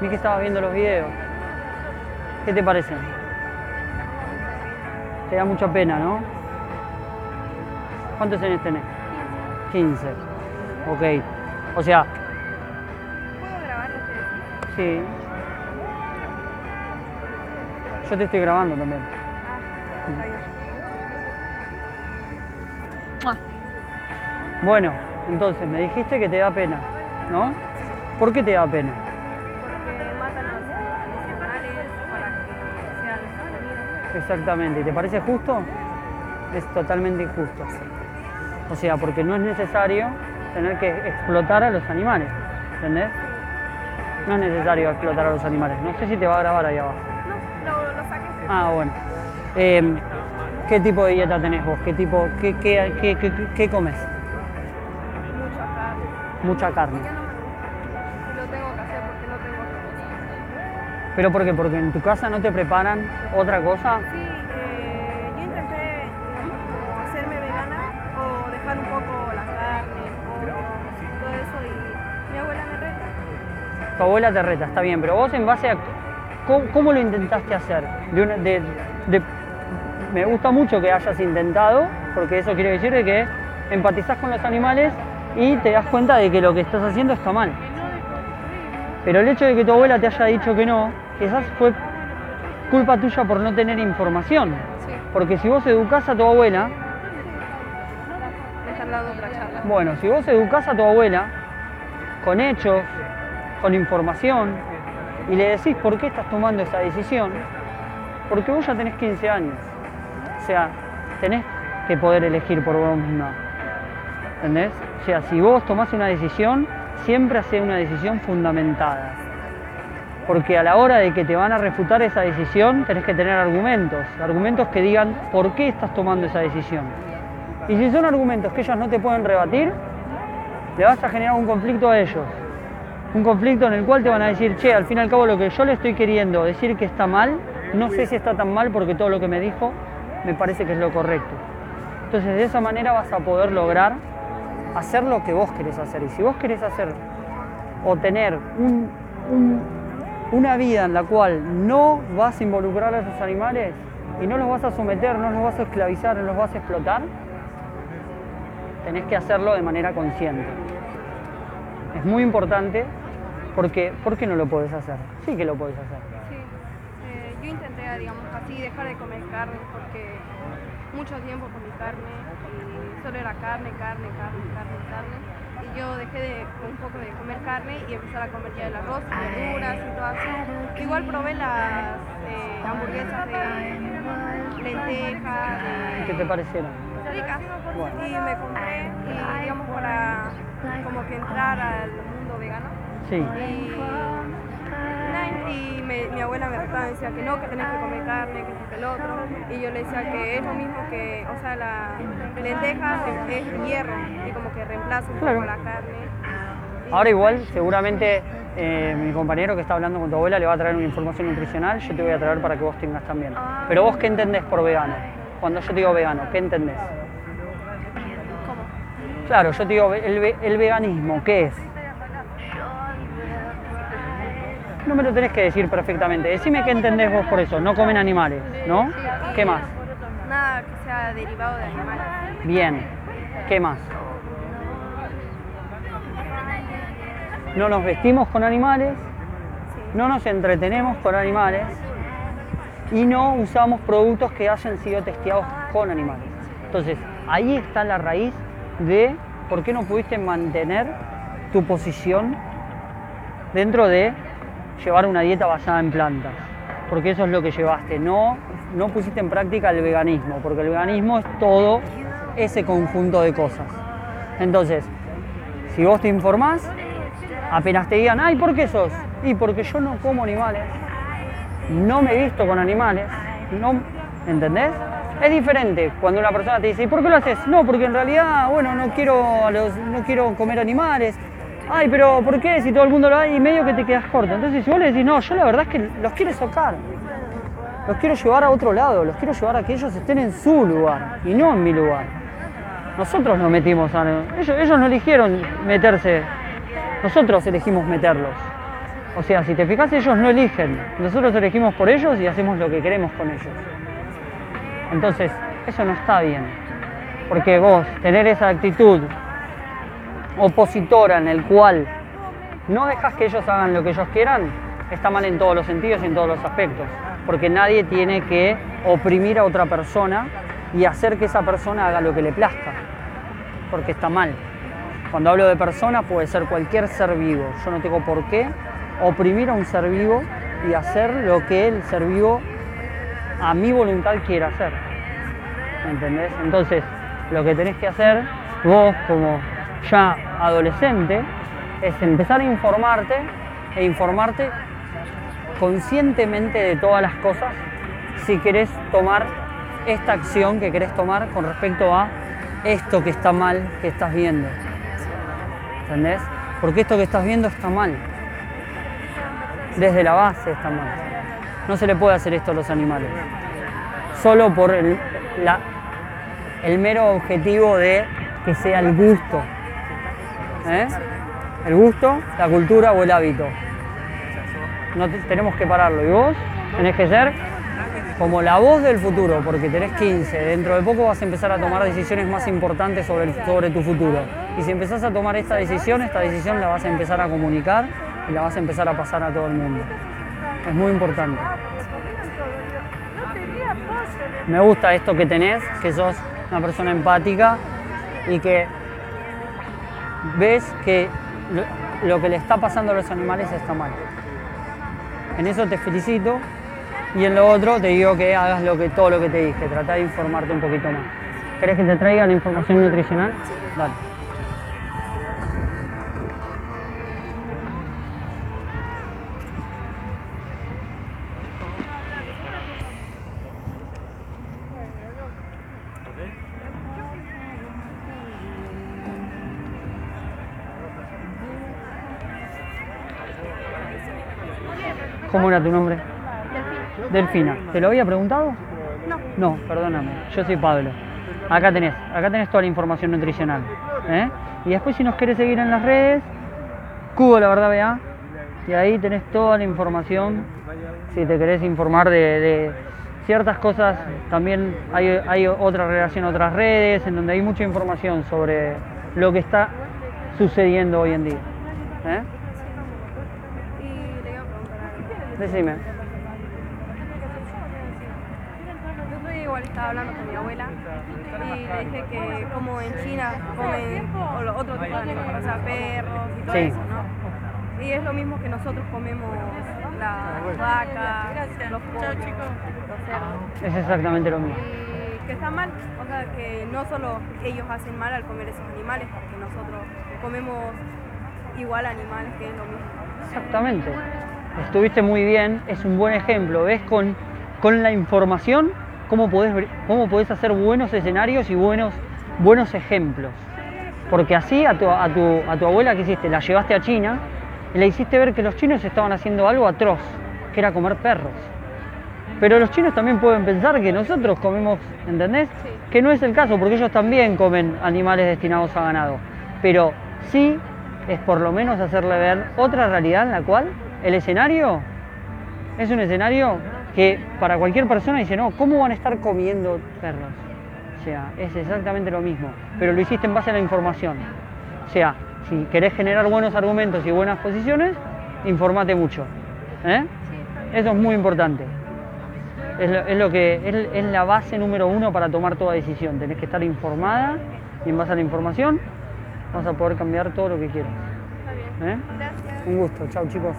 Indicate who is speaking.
Speaker 1: Vi que estabas viendo los videos. ¿Qué te parecen? Te da mucha pena, ¿no? ¿Cuántos años tenés? 15. Ok. O sea,
Speaker 2: ¿Puedo grabar lo que decís?
Speaker 1: sí. Yo te estoy grabando también.
Speaker 2: Ah, está bien.
Speaker 1: Bueno, entonces me dijiste que te da pena, ¿no? ¿Por qué te da pena? Exactamente. ¿Y te parece justo? Es totalmente injusto. O sea, porque no es necesario tener que explotar a los animales, ¿entendés? No es necesario explotar a los animales. No sé si te va a grabar ahí abajo.
Speaker 2: No, lo, lo saqué.
Speaker 1: Ah, bueno. Eh, ¿Qué tipo de dieta tenés vos? ¿Qué tipo, qué, qué, qué, qué- qué comes?
Speaker 2: Mucha carne.
Speaker 1: Mucha carne. ¿Pero por qué? ¿Porque en tu casa no te preparan otra cosa?
Speaker 2: Sí, eh, yo intenté hacerme vegana o dejar un poco la carne, pollo, todo eso y mi abuela me reta.
Speaker 1: Tu abuela te reta, está bien, pero vos en base a... ¿Cómo, cómo lo intentaste hacer? De una- de- de- me gusta mucho que hayas intentado, porque eso quiere decir de que empatizás con los animales y te das cuenta de que lo que estás haciendo está mal. Pero el hecho de que tu abuela te haya dicho que no, quizás fue culpa tuya por no tener información.
Speaker 2: Sí,
Speaker 1: Porque si vos educás a tu abuela,
Speaker 2: otra charla.
Speaker 1: Bueno, si vos educás a tu abuela con hechos, con información, y le decís por qué estás tomando esa decisión, porque vos ya tenés 15 años. O sea, tenés que poder elegir por vos misma. ¿Entendés? O sea, si vos tomás una decisión, siempre hace una decisión fundamentada. Porque a la hora de que te van a refutar esa decisión, tenés que tener argumentos. Argumentos que digan por qué estás tomando esa decisión. Y si son argumentos que ellos no te pueden rebatir, le vas a generar un conflicto a ellos. Un conflicto en el cual te van a decir, che, al fin y al cabo lo que yo le estoy queriendo decir que está mal, no sé si está tan mal porque todo lo que me dijo me parece que es lo correcto. Entonces de esa manera vas a poder lograr hacer lo que vos querés hacer. Y si vos querés hacer o tener un- un- una vida en la cual no vas a involucrar a esos animales y no los vas a someter, no los vas a esclavizar, no los vas a explotar, tenés que hacerlo de manera consciente. Es muy importante porque ¿por qué no lo podés hacer? Sí que lo podés hacer.
Speaker 2: Sí, eh, yo intenté, digamos, así dejar de comer carne porque mucho tiempo comí carne solo era carne, carne, carne, carne, carne. Y yo dejé de, un poco de comer carne y empezar a comer ya el arroz, verduras y todo así. Igual probé las eh, hamburguesas de lentejas,
Speaker 1: ¿Y qué te parecieron?
Speaker 2: ricas.
Speaker 1: Bueno.
Speaker 2: Y me compré, y, digamos, para como que entrar al mundo vegano.
Speaker 1: Sí.
Speaker 2: Y, y me- mi abuela me retaba, me decía que no, que tenés que comer carne, que esto, que el otro. Y yo le decía que es lo mismo que, o sea, la lenteja es hierro y como que reemplaza un poco la carne. Y-
Speaker 1: Ahora igual, seguramente eh, mi compañero que está hablando con tu abuela le va a traer una información nutricional, yo te voy a traer para que vos tengas también. Pero vos, ¿qué entendés por vegano? Cuando yo te digo vegano, ¿qué entendés?
Speaker 2: ¿Cómo?
Speaker 1: Claro, yo te digo, el veganismo, ¿qué es? No me lo tenés que decir perfectamente. Decime qué entendés vos por eso. No comen animales, ¿no? ¿Qué más?
Speaker 2: Nada que sea derivado de animales.
Speaker 1: Bien. ¿Qué más? No nos vestimos con animales, no nos entretenemos con animales y no usamos productos que hayan sido testeados con animales. Entonces, ahí está la raíz de por qué no pudiste mantener tu posición dentro de llevar una dieta basada en plantas. Porque eso es lo que llevaste. No, no pusiste en práctica el veganismo, porque el veganismo es todo ese conjunto de cosas. Entonces, si vos te informás, apenas te digan, ay, ¿por qué sos? Y porque yo no como animales, no me visto con animales, no, ¿entendés? Es diferente cuando una persona te dice, ¿y por qué lo haces? No, porque en realidad, bueno, no quiero, no quiero comer animales. Ay, pero ¿por qué? Si todo el mundo lo hace y medio que te quedas corto. Entonces, si vos le decís, no, yo la verdad es que los quiero sacar. Los quiero llevar a otro lado, los quiero llevar a que ellos estén en su lugar y no en mi lugar. Nosotros nos metimos a... Ellos, ellos no eligieron meterse, nosotros elegimos meterlos. O sea, si te fijas, ellos no eligen. Nosotros elegimos por ellos y hacemos lo que queremos con ellos. Entonces, eso no está bien. Porque vos tener esa actitud opositora en el cual no dejas que ellos hagan lo que ellos quieran, está mal en todos los sentidos y en todos los aspectos. Porque nadie tiene que oprimir a otra persona y hacer que esa persona haga lo que le plazca. Porque está mal. Cuando hablo de persona puede ser cualquier ser vivo. Yo no tengo por qué oprimir a un ser vivo y hacer lo que el ser vivo a mi voluntad quiera hacer. ¿Me entendés? Entonces, lo que tenés que hacer vos como ya adolescente es empezar a informarte e informarte conscientemente de todas las cosas si querés tomar esta acción que querés tomar con respecto a esto que está mal que estás viendo. ¿Entendés? Porque esto que estás viendo está mal. Desde la base está mal. No se le puede hacer esto a los animales. Solo por el, el mero objetivo de que sea el gusto. ¿Eh? El gusto, la cultura o el hábito. No te- tenemos que pararlo. Y vos tenés que ser como la voz del futuro, porque tenés 15. Dentro de poco vas a empezar a tomar decisiones más importantes sobre, sobre tu futuro. Y si empezás a tomar esta decisión, esta decisión la vas a empezar a comunicar y la vas a empezar a pasar a todo el mundo. Es muy importante. Me gusta esto que tenés, que sos una persona empática y que ves que lo, que le está pasando a los animales está mal. En eso te felicito y en lo otro te digo que hagas lo que, todo lo que te dije, trata de informarte un poquito más. ¿Querés que te traiga la información nutricional? Dale. ¿Cómo era tu nombre? Delfina. ¿Te lo había preguntado?
Speaker 2: No.
Speaker 1: No, perdóname. Yo soy Pablo. Acá tenés, acá tenés toda la información nutricional. ¿eh? Y después si nos querés seguir en las redes, Cubo la verdad vea. Y ahí tenés toda la información. Si te querés informar de, de ciertas cosas, también hay, hay otra relación, otras redes, en donde hay mucha información sobre lo que está sucediendo hoy en día. ¿eh?
Speaker 2: Y le iba a preguntar algo.
Speaker 1: Decime.
Speaker 2: Igual estaba hablando con mi abuela y le dije que como en China comen o los otros tipos de animales, o sea, perros y todo
Speaker 1: Sí.
Speaker 2: eso, ¿no? Y es lo mismo que nosotros comemos las vacas, los pollos, los cerdos.
Speaker 1: Es exactamente lo mismo.
Speaker 2: Y que está mal, o sea, que no solo ellos hacen mal al comer esos animales, porque nosotros comemos igual animales, que es lo mismo.
Speaker 1: Exactamente. Estuviste muy bien, es un buen ejemplo. ¿Ves con, con la información cómo podés, cómo podés hacer buenos escenarios y buenos, buenos ejemplos? Porque así a tu, a, tu, a tu abuela que hiciste, la llevaste a China y le hiciste ver que los chinos estaban haciendo algo atroz, que era comer perros. Pero los chinos también pueden pensar que nosotros comemos, ¿entendés?
Speaker 2: Sí.
Speaker 1: Que no es el caso, porque ellos también comen animales destinados a ganado. Pero sí es por lo menos hacerle ver otra realidad en la cual el escenario es un escenario que para cualquier persona dice, no, ¿cómo van a estar comiendo perros? O sea, es exactamente lo mismo, pero lo hiciste en base a la información. O sea, si querés generar buenos argumentos y buenas posiciones, informate mucho. ¿eh? Eso es muy importante. Es lo, es lo que es, es la base número uno para tomar toda decisión. Tenés que estar informada y en base a la información vas a poder cambiar todo lo que quieras. ¿eh? Un gusto, chao chicos.